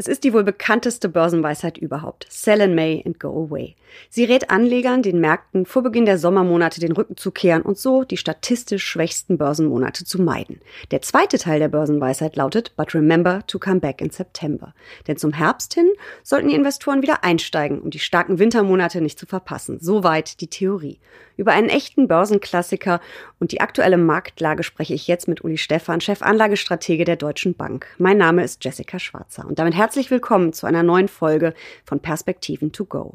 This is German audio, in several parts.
Es ist die wohl bekannteste Börsenweisheit überhaupt. Sell in May and go away. Sie rät Anlegern, den Märkten vor Beginn der Sommermonate den Rücken zu kehren und so die statistisch schwächsten Börsenmonate zu meiden. Der zweite Teil der Börsenweisheit lautet, but remember to come back in September. Denn zum Herbst hin sollten die Investoren wieder einsteigen, um die starken Wintermonate nicht zu verpassen. Soweit die Theorie. Über einen echten Börsenklassiker und die aktuelle Marktlage spreche ich jetzt mit Uli Stephan, Chefanlagestratege der Deutschen Bank. Mein Name ist Jessica Schwarzer und damit herzlich willkommen zu einer neuen Folge von Perspektiven to go.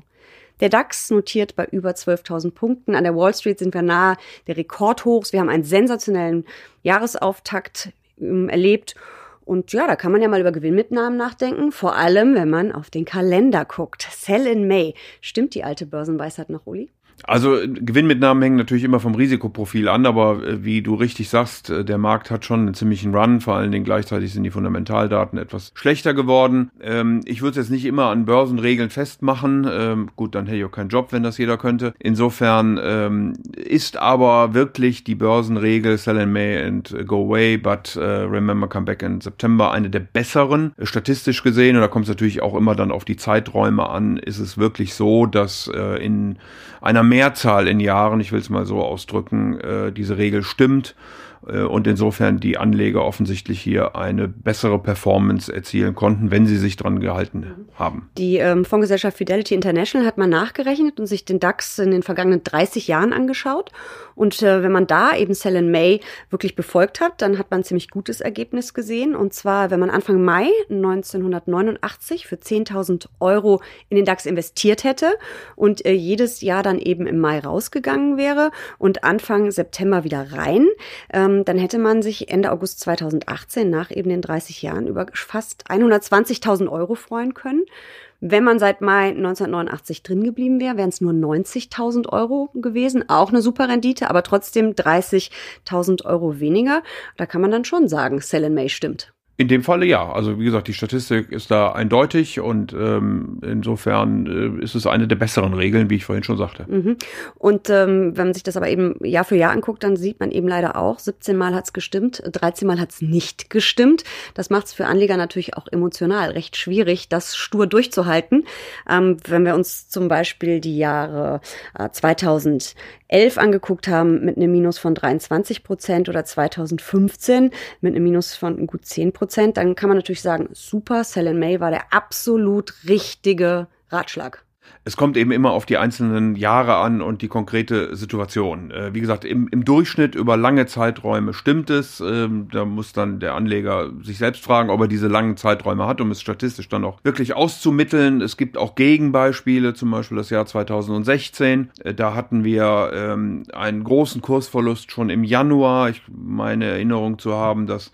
Der DAX notiert bei über 12.000 Punkten. An der Wall Street sind wir nahe der Rekordhochs. Wir haben einen sensationellen Jahresauftakt ähm, erlebt. Und ja, da kann man ja mal über Gewinnmitnahmen nachdenken, vor allem wenn man auf den Kalender guckt. Sell in May. Stimmt die alte Börsenweisheit noch, Uli? Also Gewinnmitnahmen hängen natürlich immer vom Risikoprofil an, aber äh, wie du richtig sagst, äh, der Markt hat schon einen ziemlichen Run, vor allen Dingen gleichzeitig sind die Fundamentaldaten etwas schlechter geworden. Ähm, ich würde es jetzt nicht immer an Börsenregeln festmachen. Ähm, gut, dann hätte ich auch keinen Job, wenn das jeder könnte. Insofern ähm, ist aber wirklich die Börsenregel Sell in May and Go Away, but remember come back in September eine der besseren. Statistisch gesehen, und da kommt es natürlich auch immer dann auf die Zeiträume an, ist es wirklich so, dass äh, in einer Mehrzahl in Jahren, ich will es mal so ausdrücken, äh, diese Regel stimmt und insofern die Anleger offensichtlich hier eine bessere Performance erzielen konnten, wenn sie sich dran gehalten haben. Die ähm, Fondsgesellschaft Fidelity International hat mal nachgerechnet und sich den DAX in den vergangenen 30 Jahren angeschaut. Und äh, wenn man da eben Sell in May wirklich befolgt hat, dann hat man ein ziemlich gutes Ergebnis gesehen. Und zwar, wenn man Anfang Mai 1989 für 10.000 Euro in den DAX investiert hätte und äh, jedes Jahr dann eben im Mai rausgegangen wäre und Anfang September wieder rein, ähm, ähm, dann hätte man sich Ende August 2018 nach eben den 30 Jahren über fast 120.000 Euro freuen können. Wenn man seit Mai 1989 drin geblieben wäre, wären es nur 90.000 Euro gewesen. Auch eine super Rendite, aber trotzdem 30.000 Euro weniger. Da kann man dann schon sagen, Sell in May stimmt. In dem Falle ja. Also wie gesagt, die Statistik ist da eindeutig und ähm, insofern äh, ist es eine der besseren Regeln, wie ich vorhin schon sagte. Mhm. Und ähm, wenn man sich das aber eben Jahr für Jahr anguckt, dann sieht man eben leider auch, 17 Mal hat es gestimmt, 13 Mal hat es nicht gestimmt. Das macht es für Anleger natürlich auch emotional recht schwierig, das stur durchzuhalten. Ähm, wenn wir uns zum Beispiel die Jahre äh, 2011 angeguckt haben mit einem Minus von 23 Prozent oder 2015 mit einem Minus von gut 10 Prozent, dann kann man natürlich sagen, super, Sell May war der absolut richtige Ratschlag. Es kommt eben immer auf die einzelnen Jahre an und die konkrete Situation. Äh, wie gesagt, im, im Durchschnitt über lange Zeiträume stimmt es. Ähm, da muss dann der Anleger sich selbst fragen, ob er diese langen Zeiträume hat, um es statistisch dann auch wirklich auszumitteln. Es gibt auch Gegenbeispiele, zum Beispiel das Jahr 2016. Äh, da hatten wir ähm, einen großen Kursverlust schon im Januar. Ich meine Erinnerung zu haben, dass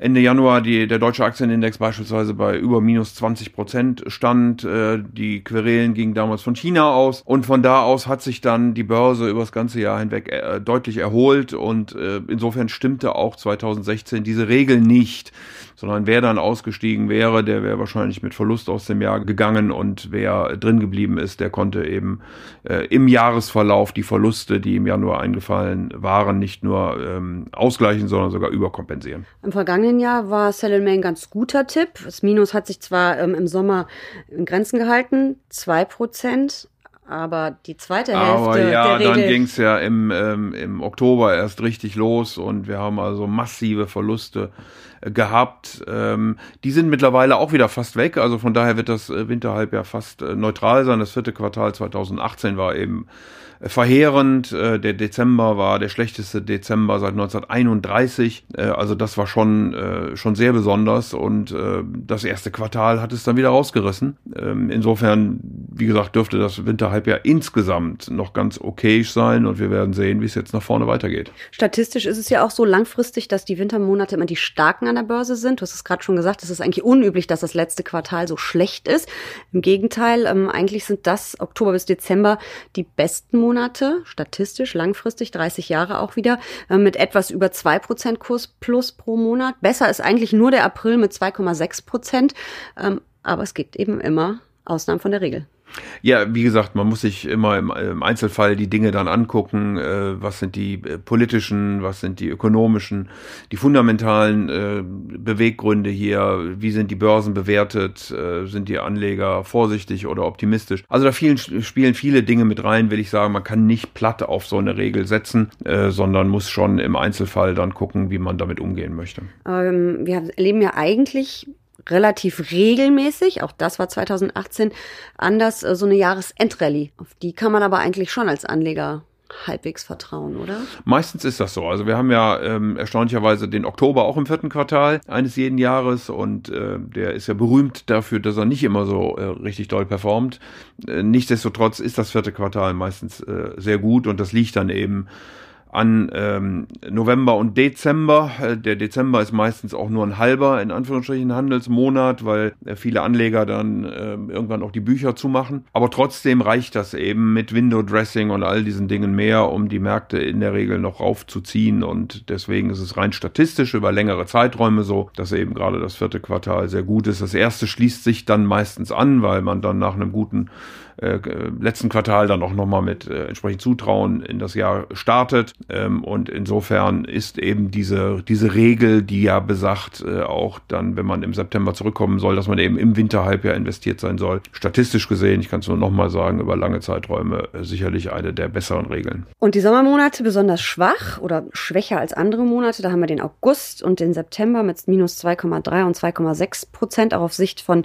Ende Januar die, der deutsche Aktienindex beispielsweise bei über minus 20 Prozent stand. Äh, die Querelen gingen damals von China aus. Und von da aus hat sich dann die Börse über das ganze Jahr hinweg äh, deutlich erholt. Und äh, insofern stimmte auch 2016 diese Regel nicht sondern wer dann ausgestiegen wäre, der wäre wahrscheinlich mit Verlust aus dem Jahr gegangen und wer drin geblieben ist, der konnte eben äh, im Jahresverlauf die Verluste, die im Januar eingefallen waren, nicht nur ähm, ausgleichen, sondern sogar überkompensieren. Im vergangenen Jahr war Sell in May ein ganz guter Tipp. Das Minus hat sich zwar ähm, im Sommer in Grenzen gehalten, zwei Prozent, aber die zweite Hälfte. Aber ja, der dann ging es ja im, ähm, im Oktober erst richtig los und wir haben also massive Verluste äh, gehabt. Ähm, die sind mittlerweile auch wieder fast weg. Also von daher wird das äh, Winterhalbjahr fast äh, neutral sein. Das vierte Quartal 2018 war eben verheerend. Äh, der Dezember war der schlechteste Dezember seit 1931. Äh, also das war schon, äh, schon sehr besonders und das erste Quartal hat es dann wieder rausgerissen. Ähm, insofern, wie gesagt, dürfte das Winterhalbjahr insgesamt noch ganz okay sein und wir werden sehen, wie es jetzt nach vorne weitergeht. Statistisch ist es ja auch so langfristig, dass die Wintermonate immer die starken an der Börse sind. Du hast es gerade schon gesagt, es ist eigentlich unüblich, dass das letzte Quartal so schlecht ist. Im Gegenteil, ähm, eigentlich sind das Oktober bis Dezember die besten Monate Monate, statistisch langfristig, 30 Jahre auch wieder, äh, mit etwas über 2% Kurs plus pro Monat. Besser ist eigentlich nur der April mit 2,6 Prozent. Ähm, aber es gibt eben immer Ausnahmen von der Regel. Ja, wie gesagt, man muss sich immer im, Einzelfall die Dinge dann angucken. Äh, was sind die äh, politischen, was sind die ökonomischen, die fundamentalen äh, Beweggründe hier? Wie sind die Börsen bewertet? Sind die Anleger vorsichtig oder optimistisch? Also da vielen, spielen viele Dinge mit rein, will ich sagen. Man kann nicht platt auf so eine Regel setzen, sondern muss schon im Einzelfall dann gucken, wie man damit umgehen möchte. Ähm, wir erleben ja eigentlich relativ regelmäßig, auch das war 2018 anders, äh, so eine Jahresendrallye. Auf die kann man aber eigentlich schon als Anleger halbwegs vertrauen, oder? Meistens ist das so. Also wir haben ja ähm, erstaunlicherweise den Oktober auch im vierten Quartal eines jeden Jahres und äh, der ist ja berühmt dafür, dass er nicht immer so äh, richtig doll performt. Äh, nichtsdestotrotz ist das vierte Quartal meistens äh, sehr gut und das liegt dann eben an ähm, November und Dezember. Äh, der Dezember ist meistens auch nur ein halber, in Anführungsstrichen, Handelsmonat, weil äh, viele Anleger dann äh, irgendwann auch die Bücher zumachen. Aber trotzdem reicht das eben mit Window Dressing und all diesen Dingen mehr, um die Märkte in der Regel noch raufzuziehen. Und deswegen ist es rein statistisch über längere Zeiträume so, dass eben gerade das vierte Quartal sehr gut ist. Das erste schließt sich dann meistens an, weil man dann nach einem guten äh, letzten Quartal dann auch nochmal mit äh, entsprechend Zutrauen in das Jahr startet. Ähm, und insofern ist eben diese, diese Regel, die ja besagt, äh, auch dann, wenn man im September zurückkommen soll, dass man eben im Winterhalbjahr investiert sein soll, statistisch gesehen, ich kann es nur nochmal sagen, über lange Zeiträume äh, sicherlich eine der besseren Regeln. Und die Sommermonate besonders schwach oder schwächer als andere Monate, da haben wir den August und den September mit minus 2,3 und 2,6 Prozent, auch auf Sicht von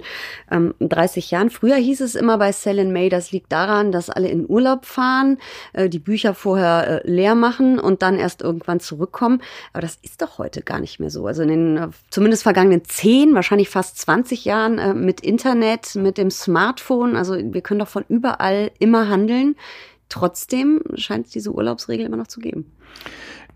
ähm, 30 Jahren. Früher hieß es immer bei Sell in May, May, das liegt daran, dass alle in Urlaub fahren, äh, die Bücher vorher äh, leer machen und dann erst irgendwann zurückkommen. Aber das ist doch heute gar nicht mehr so. Also in den äh, zumindest vergangenen zehn, wahrscheinlich fast 20 Jahren mit Internet, mit dem Smartphone, also wir können doch von überall immer handeln. Trotzdem scheint es diese Urlaubsregel immer noch zu geben.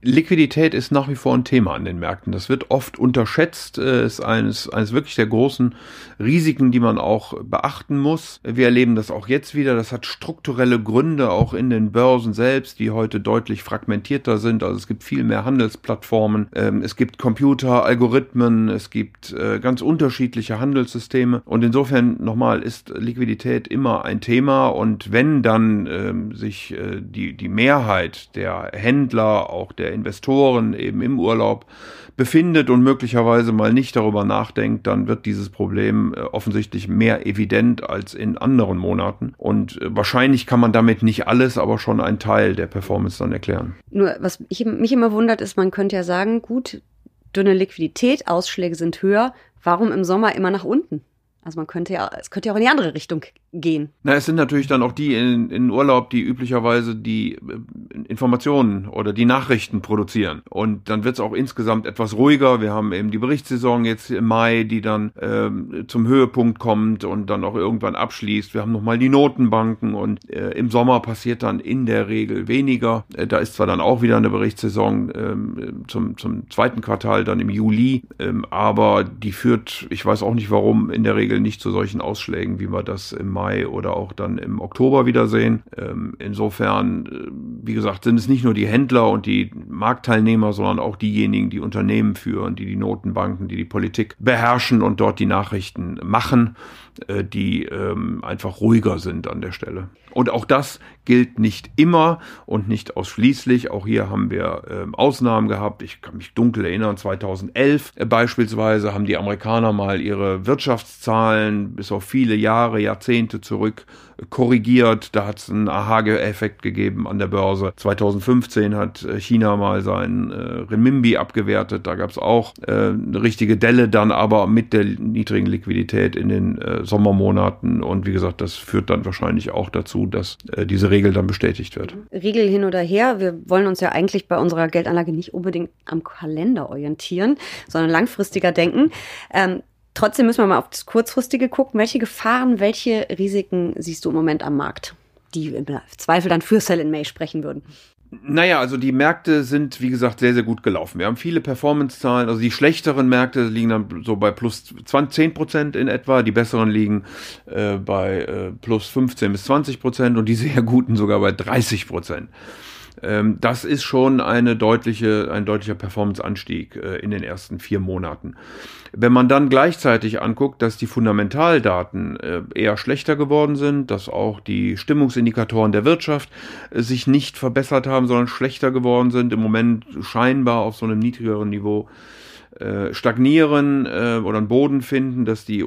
Liquidität ist nach wie vor ein Thema an den Märkten. Das wird oft unterschätzt, äh, ist eines, eines wirklich der großen Risiken, die man auch beachten muss. Wir erleben das auch jetzt wieder. Das hat strukturelle Gründe auch in den Börsen selbst, die heute deutlich fragmentierter sind. Also es gibt viel mehr Handelsplattformen. Ähm, es gibt Computer, Algorithmen, es gibt äh, ganz unterschiedliche Handelssysteme. Und insofern nochmal ist Liquidität immer ein Thema. Und wenn dann ähm, sich äh, die, die Mehrheit der Händler, auch der Investoren eben im Urlaub befindet und möglicherweise mal nicht darüber nachdenkt, dann wird dieses Problem äh, offensichtlich mehr evident als in anderen Monaten. Und äh, wahrscheinlich kann man damit nicht alles, aber schon einen Teil der Performance dann erklären. Nur, was ich, mich immer wundert, ist, man könnte ja sagen, gut, dünne Liquidität, Ausschläge sind höher. Warum im Sommer immer nach unten? Also man könnte ja, es könnte ja auch in die andere Richtung gehen. Na, es sind natürlich dann auch die in, in Urlaub, die üblicherweise die äh, Informationen oder die Nachrichten produzieren. Und dann wird es auch insgesamt etwas ruhiger. Wir haben eben die Berichtssaison jetzt im Mai, die dann ähm, zum Höhepunkt kommt und dann auch irgendwann abschließt. Wir haben nochmal die Notenbanken und äh, im Sommer passiert dann in der Regel weniger. Äh, da ist zwar dann auch wieder eine Berichtssaison ähm, zum, zum zweiten Quartal, dann im Juli, ähm, aber die führt, ich weiß auch nicht warum, in der Regel nicht zu solchen Ausschlägen, wie wir das im Mai oder auch dann im Oktober wiedersehen. Ähm, insofern, äh, wie gesagt, sind es nicht nur die Händler und die Marktteilnehmer, sondern auch diejenigen, die Unternehmen führen, die die Notenbanken, die die Politik beherrschen und dort die Nachrichten machen, äh, die ähm, einfach ruhiger sind an der Stelle. Und auch das gilt nicht immer und nicht ausschließlich. Auch hier haben wir ähm, Ausnahmen gehabt. Ich kann mich dunkel erinnern, 2011 äh, beispielsweise haben die Amerikaner mal ihre Wirtschaftszahlen bis auf viele Jahre, Jahrzehnte zurück korrigiert. Da hat es einen Aha-Effekt gegeben an der Börse. 2015 hat äh, China mal seinen äh, Renminbi abgewertet. Da gab es auch äh, eine richtige Delle dann, aber mit der niedrigen Liquidität in den äh, Sommermonaten. Und wie gesagt, das führt dann wahrscheinlich auch dazu, dass äh, diese Regel dann bestätigt wird. Regel hin oder her. Wir wollen uns ja eigentlich bei unserer Geldanlage nicht unbedingt am Kalender orientieren, sondern langfristiger denken. Ähm, Trotzdem müssen wir mal auf das Kurzfristige gucken. Welche Gefahren, welche Risiken siehst du im Moment am Markt, die im Zweifel dann für Sell in May sprechen würden? Naja, also die Märkte sind, wie gesagt, sehr, sehr gut gelaufen. Wir haben viele Performance-Zahlen. Also die schlechteren Märkte liegen dann so bei plus 20, 10 Prozent in etwa. Die besseren liegen äh, bei äh, plus 15 bis 20 Prozent und die sehr guten sogar bei 30 Prozent. Ähm, das ist schon eine deutliche, ein deutlicher Performanceanstieg äh, in den ersten vier Monaten. Wenn man dann gleichzeitig anguckt, dass die Fundamentaldaten äh, eher schlechter geworden sind, dass auch die Stimmungsindikatoren der Wirtschaft äh, sich nicht verbessert haben, sondern schlechter geworden sind, im Moment scheinbar auf so einem niedrigeren Niveau äh, stagnieren äh, oder einen Boden finden, dass die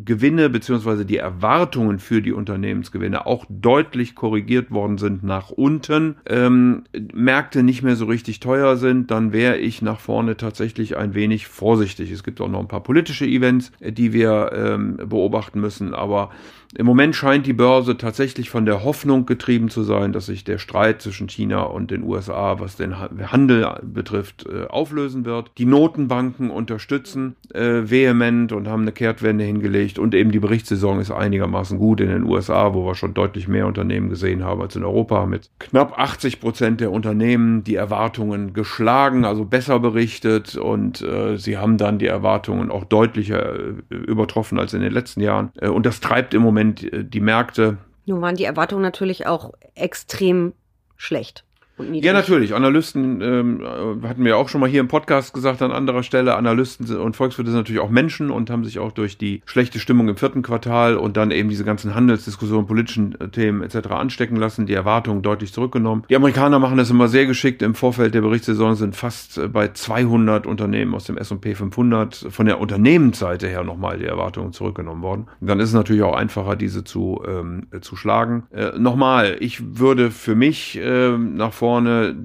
Unternehmensgewinne beziehungsweise die Erwartungen für die Unternehmensgewinne auch deutlich korrigiert worden sind nach unten, ähm, Märkte nicht mehr so richtig teuer sind, dann wäre ich nach vorne tatsächlich ein wenig vorsichtig. Es gibt auch noch ein paar politische Events, äh, die wir ähm, beobachten müssen, aber im Moment scheint die Börse tatsächlich von der Hoffnung getrieben zu sein, dass sich der Streit zwischen China und den USA, was den Handel betrifft, äh, auflösen wird. Die Notenbanken unterstützen äh, vehement und haben eine Kehrtwende hingelegt und eben die Berichtssaison ist einigermaßen gut in den USA, wo wir schon deutlich mehr Unternehmen gesehen haben als in Europa mit knapp 80 Prozent der Unternehmen die Erwartungen geschlagen, also besser berichtet und äh, sie haben dann die Erwartungen auch deutlicher äh, übertroffen als in den letzten Jahren äh, und das treibt im Moment äh, die Märkte. Nun waren die Erwartungen natürlich auch extrem schlecht. Ja, natürlich. Analysten ähm, hatten wir auch schon mal hier im Podcast gesagt an anderer Stelle. Analysten und Volkswirte sind natürlich auch Menschen und haben sich auch durch die schlechte Stimmung im vierten Quartal und dann eben diese ganzen Handelsdiskussionen, politischen äh, Themen etc. anstecken lassen, die Erwartungen deutlich zurückgenommen. Die Amerikaner machen das immer sehr geschickt. Im Vorfeld der Berichtssaison sind fast äh, bei 200 Unternehmen aus dem S&P 500 von der Unternehmensseite her nochmal die Erwartungen zurückgenommen worden. Dann ist es natürlich auch einfacher, diese zu, ähm, zu schlagen. Äh, nochmal, ich würde für mich äh, nach vorne vorne,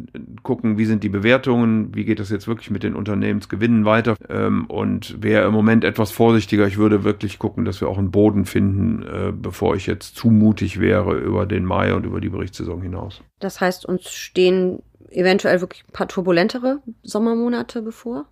gucken, wie sind die Bewertungen, wie geht das jetzt wirklich mit den Unternehmensgewinnen weiter ähm, und wäre im Moment etwas vorsichtiger. Ich würde wirklich gucken, dass wir auch einen Boden finden, äh, bevor ich jetzt zu mutig wäre über den Mai und über die Berichtssaison hinaus. Das heißt, uns stehen eventuell wirklich ein paar turbulentere Sommermonate bevor?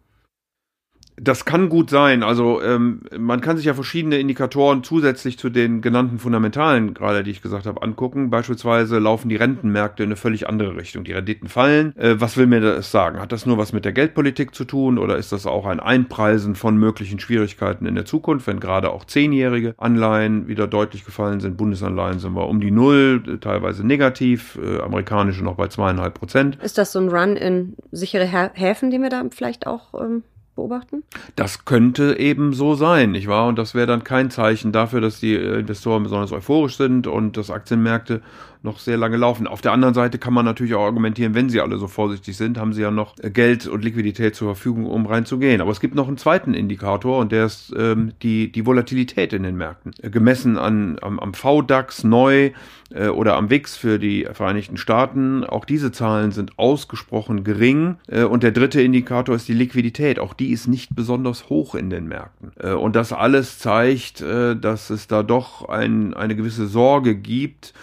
Das kann gut sein. Also ähm, man kann sich ja verschiedene Indikatoren zusätzlich zu den genannten fundamentalen, gerade die ich gesagt habe, angucken. Beispielsweise laufen die Rentenmärkte in eine völlig andere Richtung. Die Renditen fallen. Äh, was will mir das sagen? Hat das nur was mit der Geldpolitik zu tun oder ist das auch ein Einpreisen von möglichen Schwierigkeiten in der Zukunft, wenn gerade auch zehnjährige Anleihen wieder deutlich gefallen sind? Bundesanleihen sind wir um die Null, teilweise negativ, äh, amerikanische noch bei zweieinhalb Prozent. Ist das so ein Run in sichere Häfen, den wir da vielleicht auch ähm, beobachten? Das könnte eben so sein, nicht wahr? Und das wäre dann kein Zeichen dafür, dass die Investoren besonders euphorisch sind und dass Aktienmärkte noch sehr lange laufen. Auf der anderen Seite kann man natürlich auch argumentieren, wenn sie alle so vorsichtig sind, haben sie ja noch Geld und Liquidität zur Verfügung, um reinzugehen. Aber es gibt noch einen zweiten Indikator und der ist ähm, die, die Volatilität in den Märkten. Gemessen an, am, am VDAX neu äh, oder am WIX für die Vereinigten Staaten. Auch diese Zahlen sind ausgesprochen gering. Äh, und der dritte Indikator ist die Liquidität. Auch die ist nicht besonders hoch in den Märkten. Äh, und das alles zeigt, äh, dass es da doch ein, eine gewisse Sorge gibt,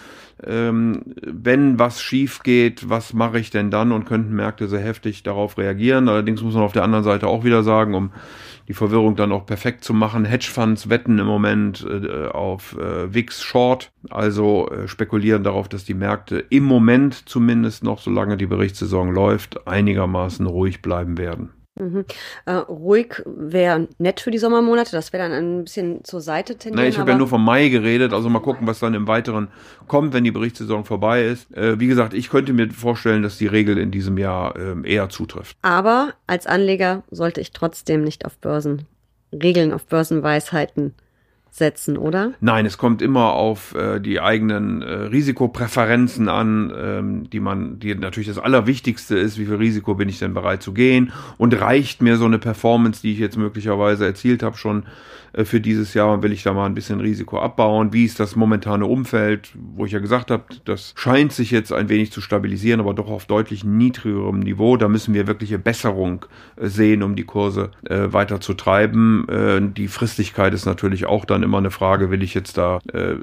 ähm, wenn was schief geht, was mache ich denn dann und könnten Märkte sehr heftig darauf reagieren. Allerdings muss man auf der anderen Seite auch wieder sagen, um die Verwirrung dann auch perfekt zu machen, Hedgefonds wetten im Moment äh, auf äh, VIX Short, also äh, spekulieren darauf, dass die Märkte im Moment zumindest noch, solange die Berichtssaison läuft, einigermaßen ruhig bleiben werden. Mhm. Äh, ruhig wäre nett für die Sommermonate, das wäre dann ein bisschen zur Seite tendieren. Na, ich habe ja nur vom Mai geredet, also mal gucken, was dann im Weiteren kommt, wenn die Berichtssaison vorbei ist. Äh, wie gesagt, ich könnte mir vorstellen, dass die Regel in diesem Jahr äh, eher zutrifft. Aber als Anleger sollte ich trotzdem nicht auf Börsen, Regeln auf Börsenweisheiten setzen, oder? Nein, es kommt immer auf äh, die eigenen äh, Risikopräferenzen an, ähm, die man, die natürlich das Allerwichtigste ist, wie viel Risiko bin ich denn bereit zu gehen und reicht mir so eine Performance, die ich jetzt möglicherweise erzielt habe, schon äh, für dieses Jahr und will ich da mal ein bisschen Risiko abbauen. Wie ist das momentane Umfeld, wo ich ja gesagt habe, das scheint sich jetzt ein wenig zu stabilisieren, aber doch auf deutlich niedrigerem Niveau. Da müssen wir wirkliche Besserung äh, sehen, um die Kurse äh, weiter zu treiben. Äh, die Fristigkeit ist natürlich auch dann immer eine Frage, will ich jetzt da äh,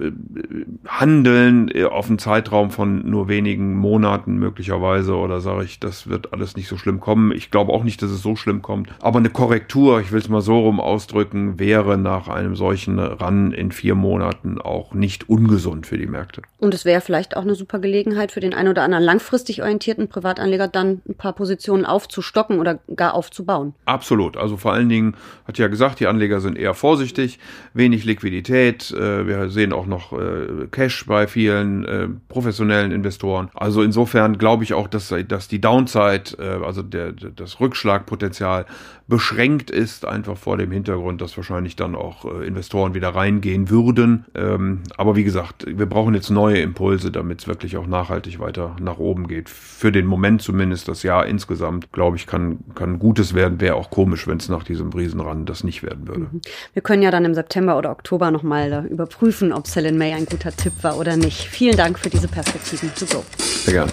handeln äh, auf einen Zeitraum von nur wenigen Monaten möglicherweise oder sage ich, das wird alles nicht so schlimm kommen. Ich glaube auch nicht, dass es so schlimm kommt, aber eine Korrektur, ich will es mal so rum ausdrücken, wäre nach einem solchen Run in vier Monaten auch nicht ungesund für die Märkte. Und es wäre vielleicht auch eine super Gelegenheit für den einen oder anderen langfristig orientierten Privatanleger dann ein paar Positionen aufzustocken oder gar aufzubauen. Absolut. Also vor allen Dingen hat ja gesagt, die Anleger sind eher vorsichtig, wenig Liquidität. Äh, wir sehen auch noch äh, Cash bei vielen äh, professionellen Investoren. Also insofern glaube ich auch, dass, dass die Downside, also der, das Rückschlagpotenzial beschränkt ist, einfach vor dem Hintergrund, dass wahrscheinlich dann auch Investoren wieder reingehen würden. Ähm, aber wie gesagt, wir brauchen jetzt neue Impulse, damit es wirklich auch nachhaltig weiter nach oben geht. Für den Moment zumindest das Jahr insgesamt, glaube ich, kann, kann Gutes werden. Wäre auch komisch, wenn es nach diesem Riesenrand das nicht werden würde. Mhm. Wir können ja dann im September oder Oktober nochmal äh, überprüfen, ob Sell in May ein guter Tipp war oder nicht. Vielen Dank für diese Perspektiven to go. Sehr gerne.